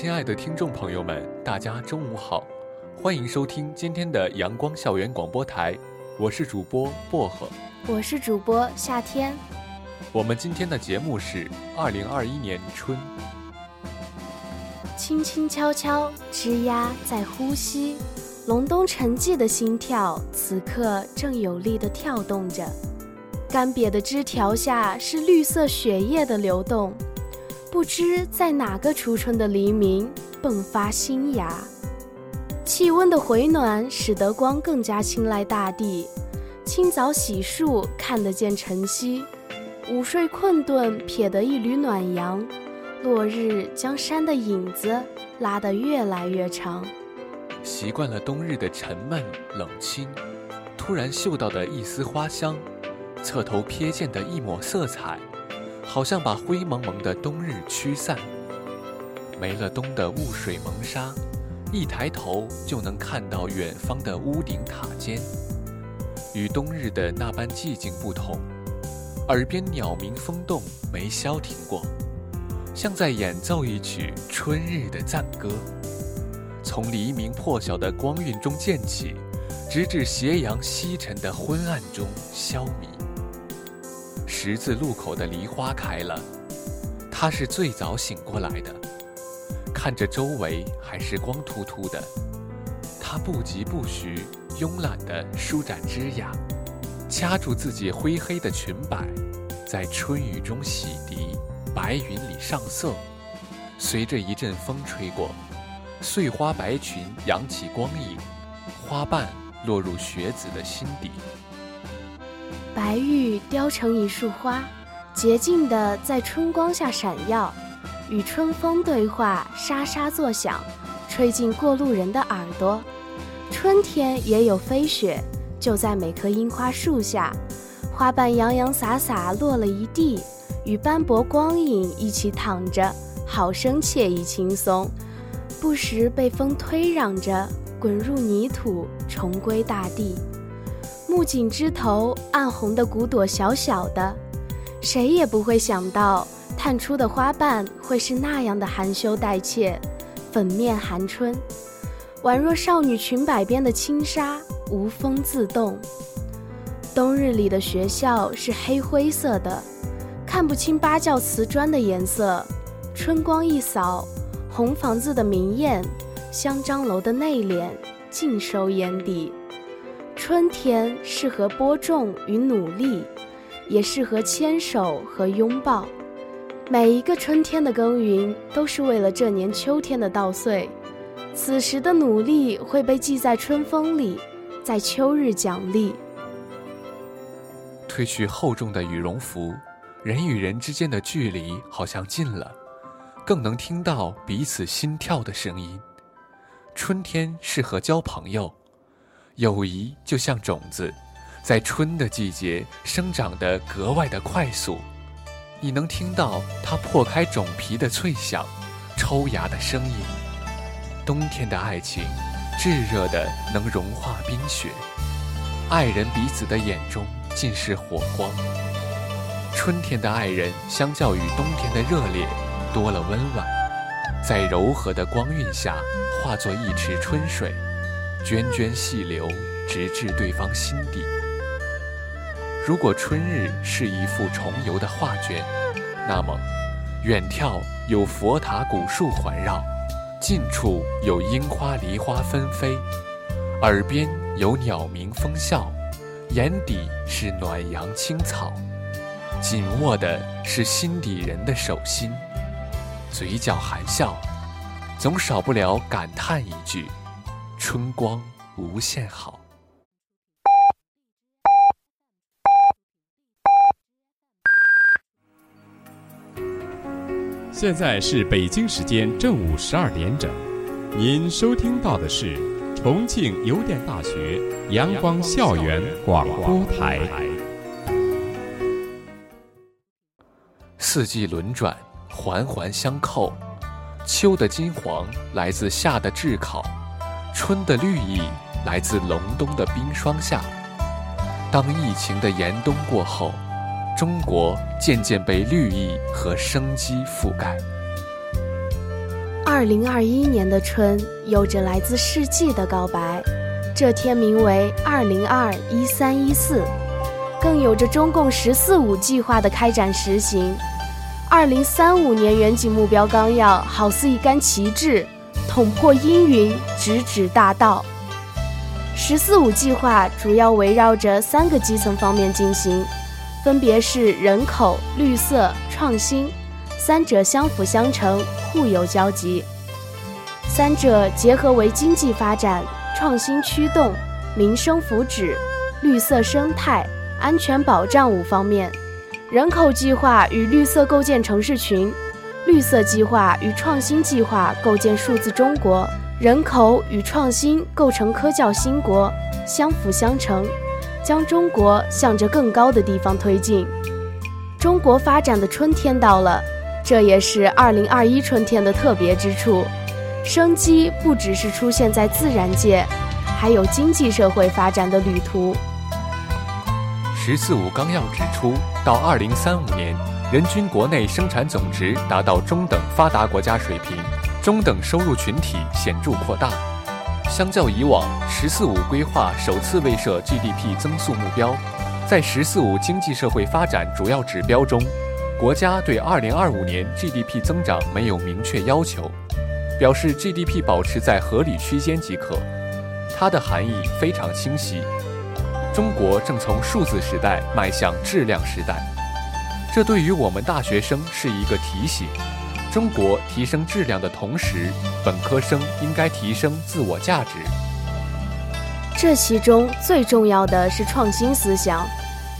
亲爱的听众朋友们，大家中午好，欢迎收听今天的阳光校园广播台，我是主播薄荷，我是主播夏天。我们今天的节目是二零二一年春，轻轻悄悄，枝桠在呼吸，隆冬沉寂的心跳，此刻正有力地跳动着。干瘪的枝条下是绿色血液的流动。不知在哪个初春的黎明迸发新芽，气温的回暖使得光更加青睐大地。清早洗漱看得见晨曦，午睡困顿瞥得一缕暖阳。落日将山的影子拉得越来越长。习惯了冬日的沉闷冷清，突然嗅到的一丝花香，侧头瞥见的一抹色彩。好像把灰蒙蒙的冬日驱散，没了冬的雾水蒙纱，一抬头就能看到远方的屋顶塔尖。与冬日的那般寂静不同，耳边鸟鸣风动没消停过，像在演奏一曲春日的赞歌。从黎明破晓的光晕中渐起，直至斜阳西沉的昏暗中消弭。十字路口的梨花开了，他是最早醒过来的。看着周围还是光秃秃的，他不疾不徐、慵懒地舒展枝桠，掐住自己灰黑的裙摆，在春雨中洗涤，白云里上色。随着一阵风吹过，碎花白裙扬起光影，花瓣落入学子的心底。白玉雕成一束花，洁净地在春光下闪耀，与春风对话，沙沙作响，吹进过路人的耳朵。春天也有飞雪，就在每棵樱花树下，花瓣洋洋洒洒落了一地，与斑驳光影一起躺着，好生惬意轻松。不时被风推攘着滚入泥土，重归大地。木槿枝头暗红的骨朵小小的，谁也不会想到探出的花瓣会是那样的含羞带怯，粉面含春，宛若少女裙摆边的轻纱，无风自动。冬日里的学校是黑灰色的，看不清八教瓷砖的颜色。春光一扫，红房子的明艳，香樟楼的内敛，尽收眼底。春天适合播种与努力，也适合牵手和拥抱。每一个春天的耕耘，都是为了这年秋天的稻穗。此时的努力会被记在春风里，在秋日奖励。褪去厚重的羽绒服，人与人之间的距离好像近了，更能听到彼此心跳的声音。春天适合交朋友。友谊就像种子，在春的季节生长得格外的快速。你能听到它破开种皮的脆响，抽芽的声音。冬天的爱情，炙热的能融化冰雪，爱人彼此的眼中尽是火光。春天的爱人，相较于冬天的热烈，多了温婉，在柔和的光晕下，化作一池春水。涓涓细流，直至对方心底。如果春日是一幅重游的画卷，那么远眺有佛塔古树环绕，近处有樱花梨花纷飞，耳边有鸟鸣风啸，眼底是暖阳青草，紧握的是心底人的手心，嘴角含笑，总少不了感叹一句。春光无限好。现在是北京时间正午十二点整您收听到的是重庆邮电大学阳光校园广播台。四季轮转环环相扣秋的金黄来自夏的炙烤。春的绿意来自隆冬的冰霜下。当疫情的严冬过后。中国渐渐被绿意和生机覆盖。二零二一年的春有着来自世纪的告白，这天名为二零二一三一四，更有着中共“十四五”计划的开展实行。二零三五年远景目标纲要好似一杆旗帜，捅破阴云，直指大道。“十四五”计划主要围绕着三个基层方面进行。分别是人口、绿色、创新，三者相辅相成，互有交集。三者结合为经济发展、创新驱动、民生福祉、绿色生态、安全保障五方面。人口计划与绿色构建城市群，绿色计划与创新计划构建数字中国，人口与创新构成科教兴国，相辅相成。将中国向着更高的地方推进。中国发展的春天到了，这也是二零二一春天的特别之处。生机不只是出现在自然界，还有经济社会发展的旅途。十四五纲要指出，到二零三五年，人均国内生产总值达到中等发达国家水平，中等收入群体显著扩大。相较以往，“十四五”规划首次未设 GDP 增速目标，在“十四五”经济社会发展主要指标中，国家对2025年 GDP 增长没有明确要求，表示 GDP 保持在合理区间即可。它的含义非常清晰：中国正从数字时代迈向质量时代，这对于我们大学生是一个提醒。中国提升质量的同时，本科生应该提升自我价值。这其中最重要的是创新思想，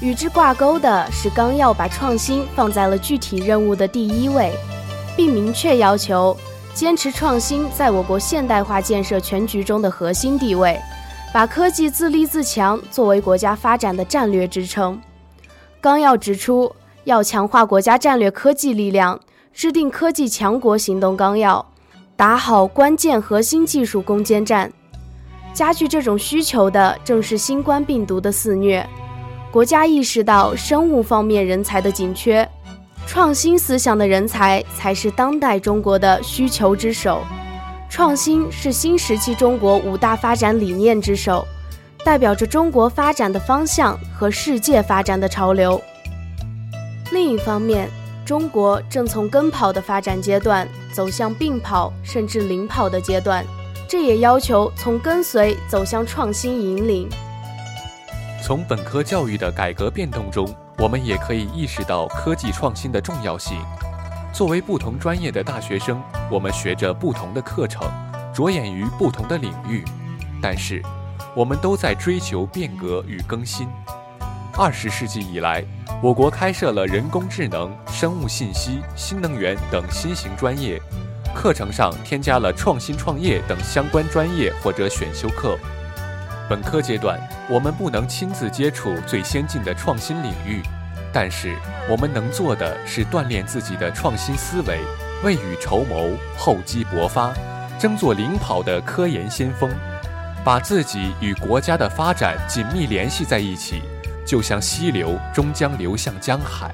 与之挂钩的是纲要把创新放在了具体任务的第一位，并明确要求坚持创新在我国现代化建设全局中的核心地位，把科技自立自强作为国家发展的战略支撑。纲要指出，要强化国家战略科技力量。制定科技强国行动纲要，打好关键核心技术攻坚战。加剧这种需求的正是新冠病毒的肆虐。国家意识到生物方面人才的紧缺，创新思想的人才才是当代中国的需求之首。创新是新时期中国五大发展理念之首，代表着中国发展的方向和世界发展的潮流。另一方面，中国正从跟跑的发展阶段走向并跑甚至领跑的阶段，这也要求从跟随走向创新引领。从本科教育的改革变动中，我们也可以意识到科技创新的重要性。作为不同专业的大学生，我们学着不同的课程，着眼于不同的领域，但是我们都在追求变革与更新。二十世纪以来，我国开设了人工智能、生物信息、新能源等新型专业，课程上添加了创新创业等相关专业或者选修课。本科阶段，我们不能亲自接触最先进的创新领域，但是我们能做的是锻炼自己的创新思维，未雨绸缪，厚积薄发，争做领跑的科研先锋，把自己与国家的发展紧密联系在一起。就像溪流终将流向江海。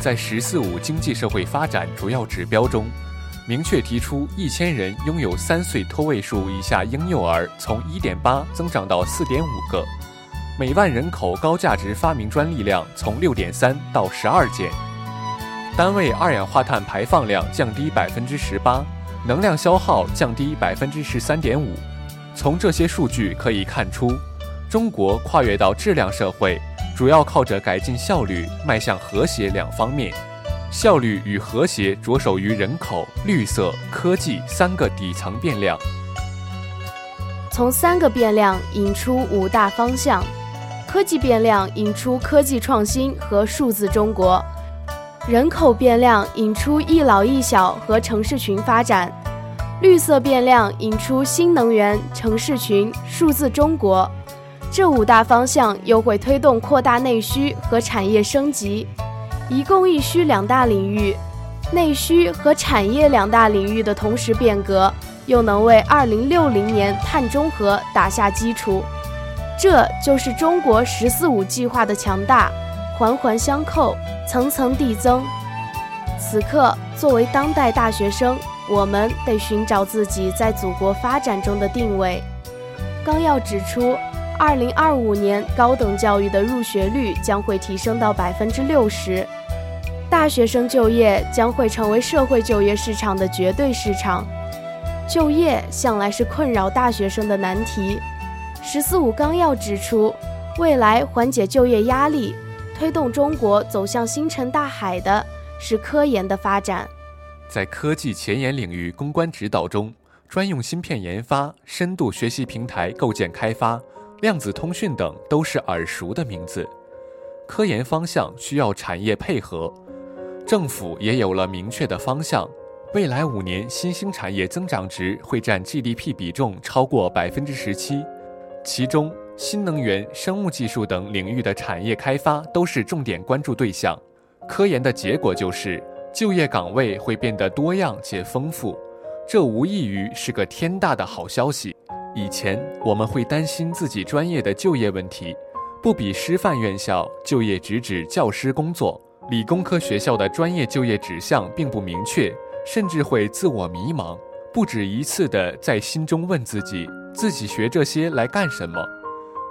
在“十四五”经济社会发展主要指标中，明确提出一千人拥有三岁托位数以下婴幼儿从1.8增长到4.5个，每万人口高价值发明专利量从6.3到12件，单位二氧化碳排放量降低18%，能量消耗降低13.5%。从这些数据可以看出。中国跨越到质量社会，主要靠着改进效率，迈向和谐两方面。效率与和谐着手于人口、绿色、科技三个底层变量。从三个变量引出五大方向：科技变量引出科技创新和数字中国；人口变量引出一老一小和城市群发展，绿色变量引出新能源、城市群、数字中国。这五大方向又会推动扩大内需和产业升级。一供一需两大领域，内需和产业两大领域的同时变革，又能为二零六零年碳中和打下基础。这就是中国“十四五”计划的强大，环环相扣，层层递增。此刻，作为当代大学生，我们得寻找自己在祖国发展中的定位。纲要指出，二零二五年高等教育的入学率将会提升到百分之六十。大学生就业将会成为社会就业市场的绝对市场，就业向来是困扰大学生的难题。“十四五”纲要指出，未来缓解就业压力、推动中国走向星辰大海的是科研的发展。在科技前沿领域攻关指导中，专用芯片研发、深度学习平台构建开发、量子通讯等都是耳熟的名字。科研方向需要产业配合。政府也有了明确的方向，未来五年新兴产业增长值会占 GDP 比重超过百分之十七，其中新能源、生物技术等领域的产业开发都是重点关注对象。科研的结果就是就业岗位会变得多样且丰富，这无异于是个天大的好消息。以前我们会担心自己专业的就业问题，不比师范院校就业直指教师工作。理工科学校的专业就业指向并不明确，甚至会自我迷茫，不止一次地在心中问自己：自己学这些来干什么？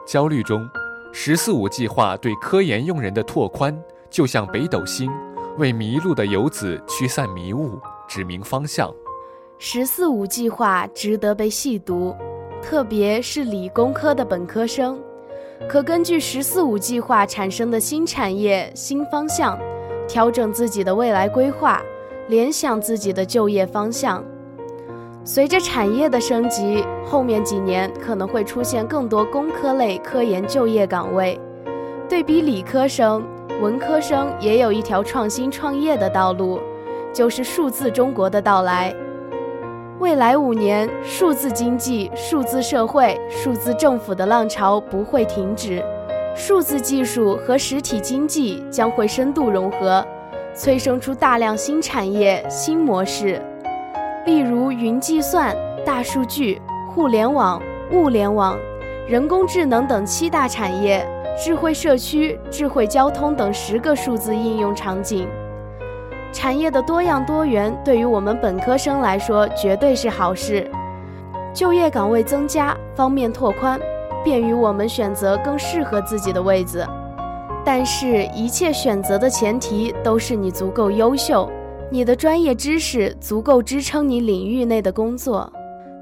焦虑中，“十四五”计划对科研用人的拓宽，就像北斗星，为迷路的游子驱散迷雾，指明方向。“十四五”计划值得被细读，特别是理工科的本科生。可根据“十四五”计划产生的新产业新方向，调整自己的未来规划，联想自己的就业方向。随着产业的升级，后面几年可能会出现更多工科类科研就业岗位。对比理科生，文科生也有一条创新创业的道路，就是数字中国的到来。未来五年，数字经济、数字社会、数字政府的浪潮不会停止，数字技术和实体经济将会深度融合，催生出大量新产业、新模式。例如，云计算、大数据、互联网、物联网、人工智能等七大产业，智慧社区、智慧交通等十个数字应用场景。产业的多样多元对于我们本科生来说绝对是好事，就业岗位增加，方面拓宽，便于我们选择更适合自己的位子。但是，一切选择的前提都是你足够优秀，你的专业知识足够支撑你领域内的工作。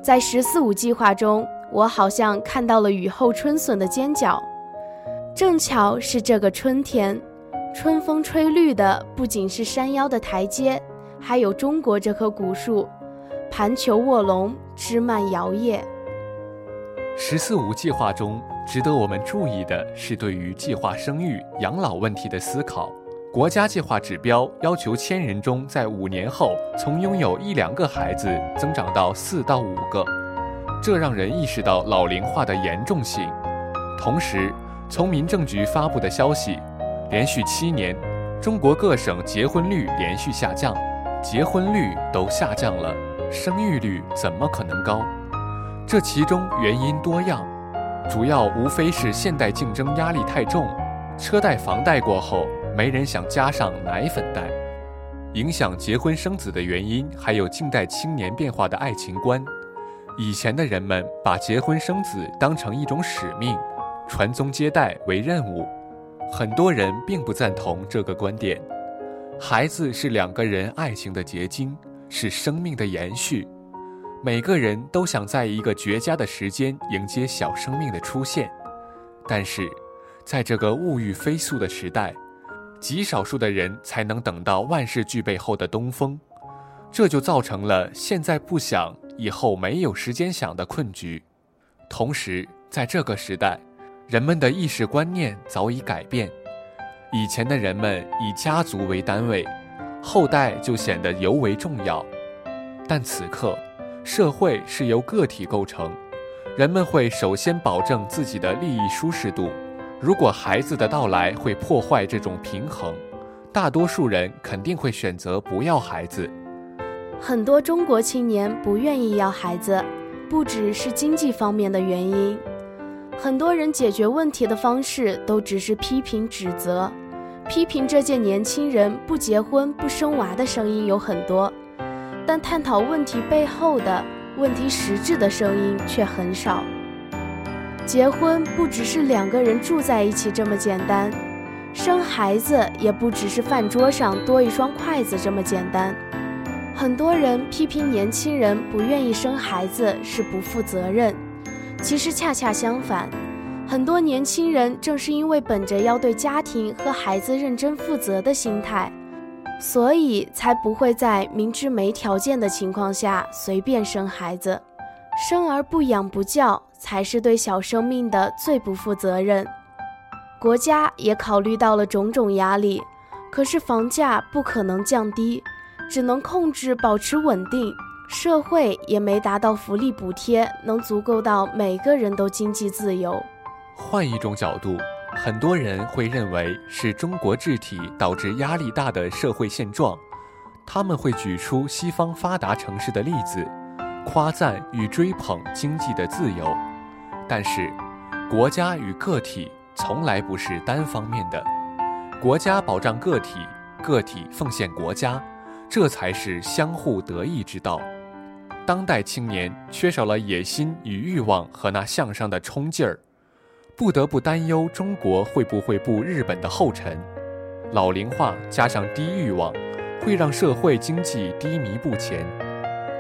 在“十四五”计划中，我好像看到了雨后春笋的尖角，正巧是这个春天。春风吹绿的不仅是山腰的台阶，还有中国这棵古树，盘球卧龙，枝蔓摇曳。十四五计划中，值得我们注意的是对于计划生育、养老问题的思考。国家计划指标要求千人中，在五年后从拥有一两个孩子增长到四到五个，这让人意识到老龄化的严重性。同时，从民政局发布的消息。连续七年，中国各省结婚率连续下降，结婚率都下降了，生育率怎么可能高？这其中原因多样，主要无非是现代竞争压力太重，车贷、房贷过后，没人想加上奶粉贷。影响结婚生子的原因，还有近代青年变化的爱情观。以前的人们把结婚生子当成一种使命，传宗接代为任务。很多人并不赞同这个观点。孩子是两个人爱情的结晶，是生命的延续。每个人都想在一个绝佳的时间迎接小生命的出现，但是，在这个物欲飞速的时代，极少数的人才能等到万事俱备后的东风，这就造成了现在不想，以后没有时间想的困局。同时，在这个时代。人们的意识观念早已改变，以前的人们以家族为单位，后代就显得尤为重要。但此刻，社会是由个体构成，人们会首先保证自己的利益舒适度。如果孩子的到来会破坏这种平衡，大多数人肯定会选择不要孩子。很多中国青年不愿意要孩子，不只是经济方面的原因。很多人解决问题的方式都只是批评指责，批评这届年轻人不结婚不生娃的声音有很多，但探讨问题背后的问题实质的声音却很少。结婚不只是两个人住在一起这么简单，生孩子也不只是饭桌上多一双筷子这么简单。很多人批评年轻人不愿意生孩子是不负责任，其实恰恰相反，很多年轻人正是因为本着要对家庭和孩子认真负责的心态，所以才不会在明知没条件的情况下随便生孩子。生而不养不教，才是对小生命的最不负责任。国家也考虑到了种种压力，可是房价不可能降低。只能控制保持稳定，社会也没达到福利补贴能足够到每个人都经济自由。换一种角度，很多人会认为是中国治体导致压力大的社会现状，他们会举出西方发达城市的例子，夸赞与追捧经济的自由。但是，国家与个体从来不是单方面的，国家保障个体，个体奉献国家。这才是相互得益之道。当代青年缺少了野心与欲望和那向上的冲劲儿，不得不担忧中国会不会步日本的后尘。老龄化加上低欲望，会让社会经济低迷不前。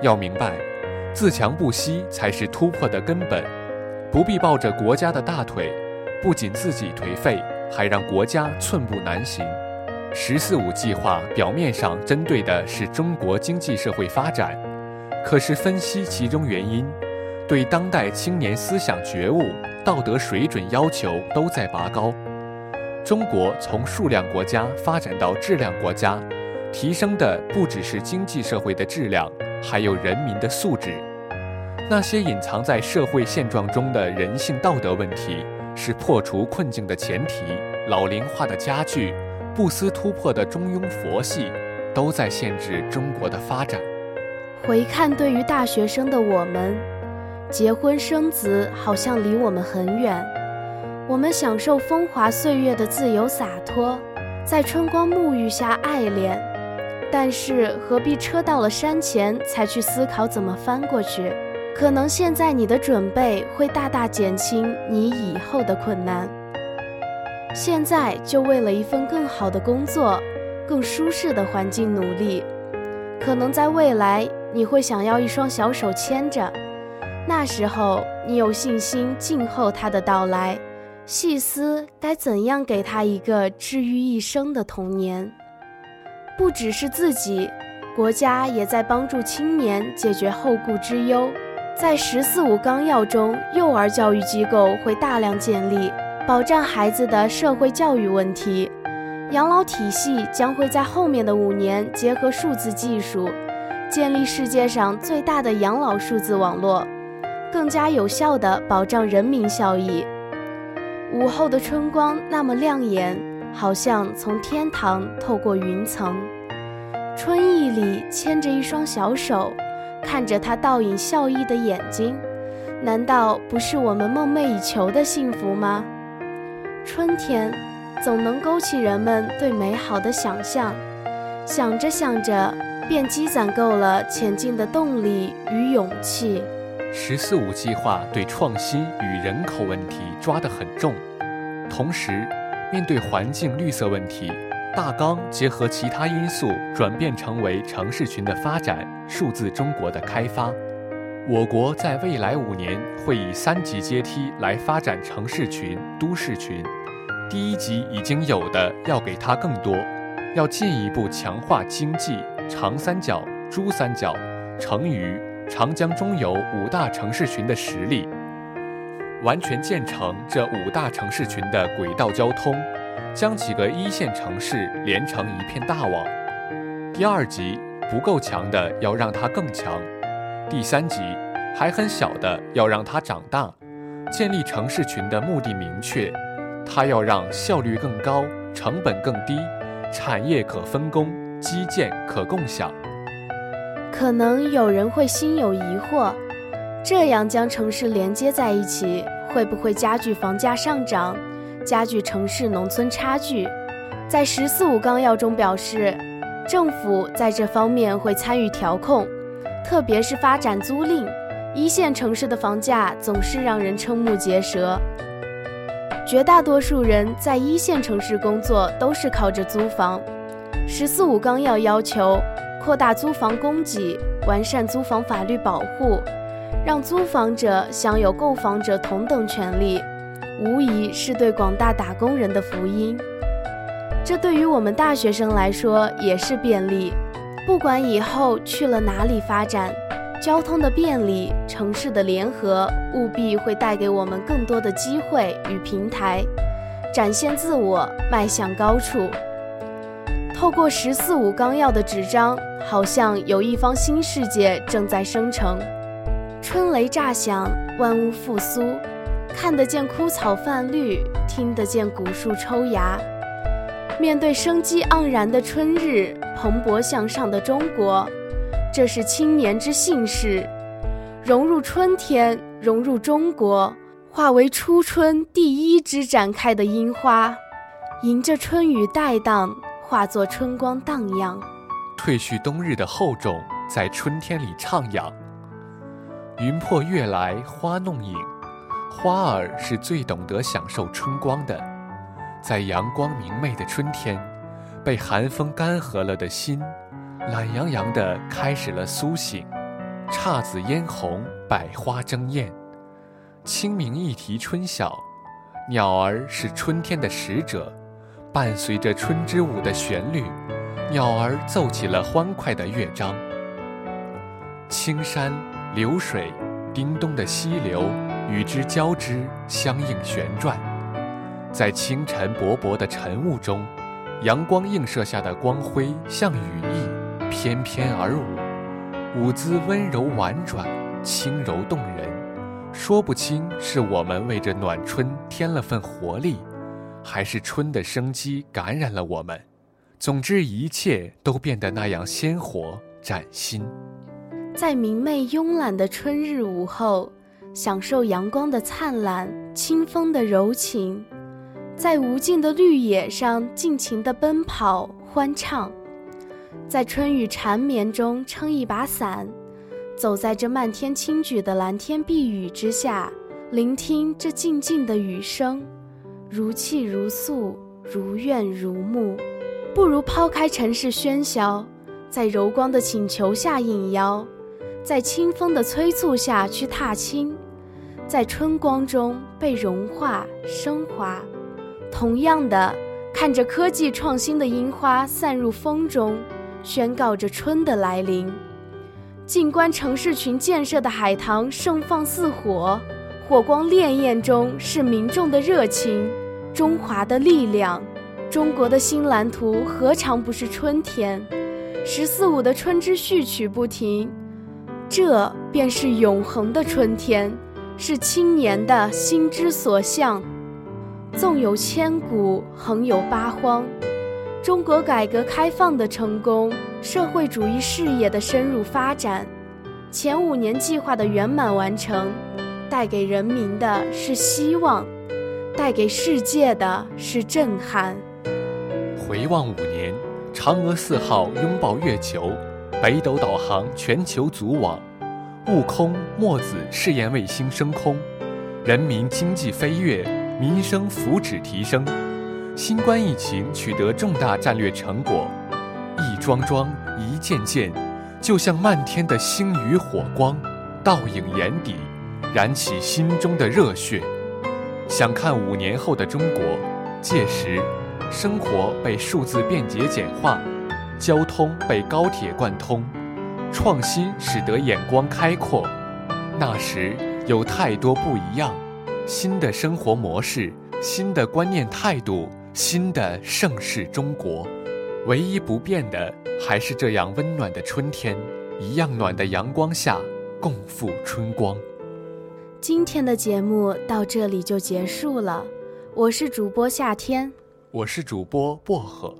要明白，自强不息才是突破的根本。不必抱着国家的大腿，不仅自己颓废，还让国家寸步难行。“十四五”计划表面上针对的是中国经济社会发展，可是分析其中原因，对当代青年思想觉悟、道德水准要求都在拔高。中国从数量国家发展到质量国家，提升的不只是经济社会的质量，还有人民的素质。那些隐藏在社会现状中的人性道德问题，是破除困境的前提。老龄化的加剧。不思突破的中庸佛系，都在限制中国的发展。回看对于大学生的我们，结婚生子好像离我们很远。我们享受风华岁月的自由洒脱，在春光沐浴下爱恋。但是何必车到了山前才去思考怎么翻过去？可能现在你的准备会大大减轻你以后的困难。现在就为了一份更好的工作、更舒适的环境努力，可能在未来你会想要一双小手牵着，那时候你有信心静候他的到来，细思该怎样给他一个治愈一生的童年。不只是自己，国家也在帮助青年解决后顾之忧。在“十四五”纲要中，幼儿教育机构会大量建立。保障孩子的社会教育问题，养老体系将会在后面的五年结合数字技术，建立世界上最大的养老数字网络，更加有效地保障人民效益。午后的春光那么亮眼，好像从天堂透过云层。春意里牵着一双小手，看着它倒影笑意的眼睛，难道不是我们梦寐以求的幸福吗？春天，总能勾起人们对美好的想象，想着想着，便积攒够了前进的动力与勇气。十四五计划对创新与人口问题抓得很重，同时，面对环境绿色问题，大纲结合其他因素转变成为城市群的发展、数字中国的开发。我国在未来五年会以三级阶梯来发展城市群、都市群。第一级已经有的要给它更多，要进一步强化经济、长三角、珠三角、成渝、长江中游五大城市群的实力，完全建成这五大城市群的轨道交通，将几个一线城市连成一片大网。第二级不够强的要让它更强，第三级还很小的要让它长大。建立城市群的目的明确，它要让效率更高、成本更低、产业可分工、基建可共享。可能有人会心有疑惑，这样将城市连接在一起，会不会加剧房价上涨，加剧城市农村差距？在“十四五”纲要中表示，政府在这方面会参与调控，特别是发展租赁。一线城市的房价总是让人瞠目结舌，绝大多数人在一线城市工作都是靠着租房。十四五纲要要求扩大租房供给，完善租房法律保护，让租房者享有购房者同等权利，无疑是对广大打工人的福音。这对于我们大学生来说也是便利，不管以后去了哪里发展。交通的便利，城市的联合，务必会带给我们更多的机会与平台，展现自我，迈向高处。透过“十四五”纲要的纸张，好像有一方新世界正在生成。春雷炸响，万物复苏，看得见枯草泛绿，听得见古树抽芽。面对生机盎然的春日，蓬勃向上的中国。这是青年之幸事，融入春天，融入中国，化为初春第一支展开的樱花，迎着春雨带荡，化作春光荡漾，褪去冬日的厚重，在春天里徜徉。云破月来花弄影，花儿是最懂得享受春光的，在阳光明媚的春天，被寒风干涸了的心。懒洋洋地开始了苏醒，姹紫嫣红，百花争艳。清明一啼春晓，鸟儿是春天的使者，伴随着春之舞的旋律，鸟儿奏起了欢快的乐章。青山流水，叮咚的溪流与之交织，相应旋转，在清晨薄薄的晨雾中，阳光映射下的光辉像羽翼。翩翩而舞，舞姿温柔婉转，轻柔动人，说不清是我们为这暖春添了份活力，还是春的生机感染了我们。总之，一切都变得那样鲜活崭新。在明媚慵懒的春日午后，享受阳光的灿烂，清风的柔情，在无尽的绿野上尽情地奔跑欢唱。在春雨缠绵中撑一把伞，走在这漫天轻举的蓝天碧雨之下，聆听这静静的雨声，如泣如诉，如怨如慕。不如抛开尘世喧嚣，在柔光的请求下应邀，在清风的催促下去踏青，在春光中被融化升华。同样的，看着科技创新的樱花散入风中。宣告着春的来临。静观城市群建设的海棠盛放似火，火光潋滟中是民众的热情，中华的力量。中国的新蓝图何尝不是春天？十四五的春之序曲不停，这便是永恒的春天，是青年的心之所向。纵有千古，横有八荒。中国改革开放的成功，社会主义事业的深入发展，前五年计划的圆满完成，带给人民的是希望，带给世界的是震撼。回望五年，嫦娥四号拥抱月球，北斗导航全球组网，悟空、墨子试验卫星升空，人民经济飞跃，民生福祉提升。新冠疫情取得重大战略成果，一桩桩、一件件，就像漫天的星雨火光，倒影眼底，燃起心中的热血。想看五年后的中国，届时，生活被数字便捷简化，交通被高铁贯通，创新使得眼光开阔。那时有太多不一样，新的生活模式，新的观念态度。新的盛世中国，唯一不变的还是这样温暖的春天，一样暖的阳光下，共赴春光。今天的节目到这里就结束了，我是主播夏天，我是主播薄荷。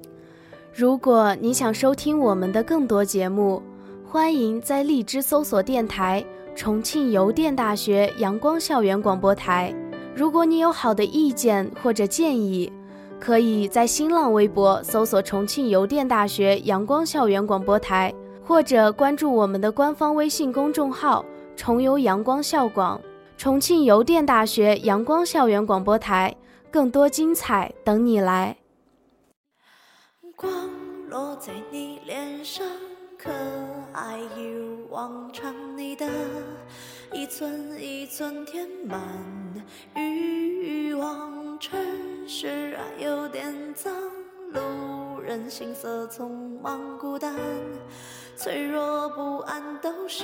如果你想收听我们的更多节目，欢迎在荔枝搜索电台重庆邮电大学阳光校园广播台。如果你有好的意见或者建议，可以在新浪微博搜索重庆邮电大学阳光校园广播台，或者关注我们的官方微信公众号“重游阳光校广”。重庆邮电大学阳光校园广播台，更多精彩等你来。光落在你脸上，可爱一如往常。你的一寸一寸填满欲望，城市啊有点脏，路人行色匆忙，孤单，脆弱不安都是。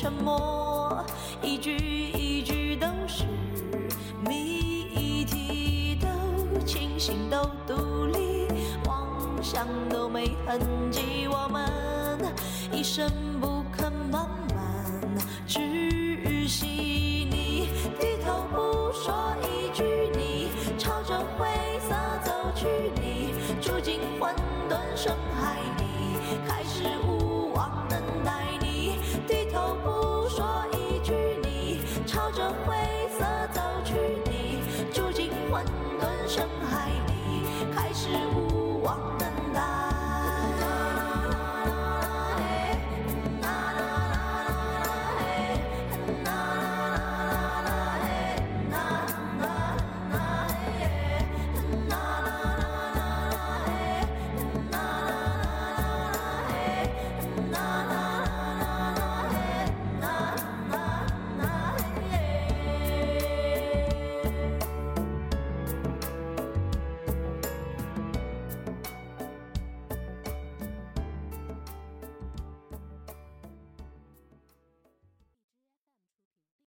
沉默，一句一句都是谜题，都清醒，都独立，妄想都没痕迹，我们一声不吭，慢慢窒息。你低头不说一句，你朝着灰色走去，你住进混沌深海里，开始无。